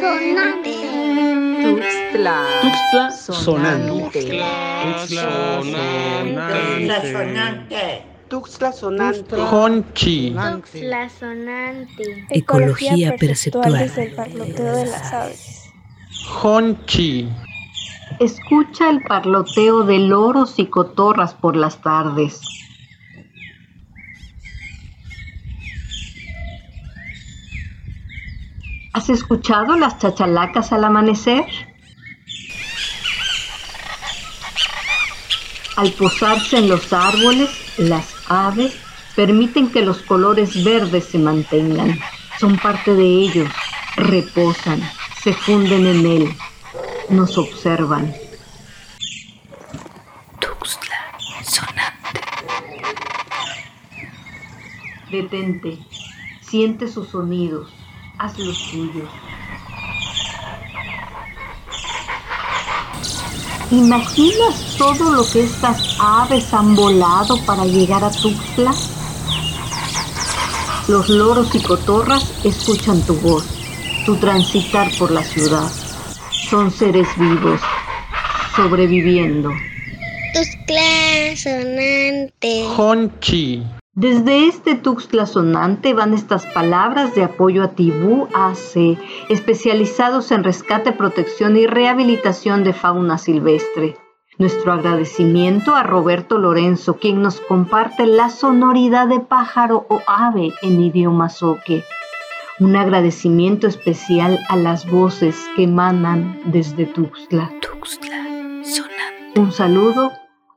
sonante. Tuxtla. Tuxtla sonante. Tuxtla sonante. Honchi. Tuxtla sonante. Ecología perceptual. desde el parloteo de las aves. Honchi. Escucha el parloteo de loros y cotorras por las tardes. ¿Has escuchado las chachalacas al amanecer? Al posarse en los árboles, las aves permiten que los colores verdes se mantengan. Son parte de ellos, reposan, se funden en él, nos observan. Tuxtla sonante. Detente, siente sus sonidos, haz los tuyos. ¿Imaginas todo lo que estas aves han volado para llegar a Tuxtla? Los loros y cotorras escuchan tu voz, tu transitar por la ciudad. Son seres vivos, sobreviviendo. Tuxtla sonante. Honchi. Desde este Tuxtla sonante van estas palabras de apoyo a Tibú AC, especializados en rescate, protección y rehabilitación de fauna silvestre. Nuestro agradecimiento a Roberto Lorenzo, quien nos comparte la sonoridad de pájaro o ave en idioma zoque. Un agradecimiento especial a las voces que emanan desde Tuxtla. Tuxtla sonante. Un saludo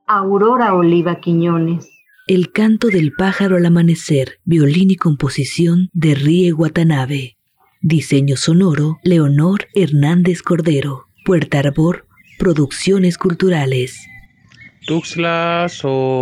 a Aurora Oliva Quiñones. El canto del pájaro al amanecer, violín y composición de Rie Watanabe. Diseño sonoro, Leonor Hernández Cordero. Puerta Arbor, Producciones Culturales. Tuxtla sonante.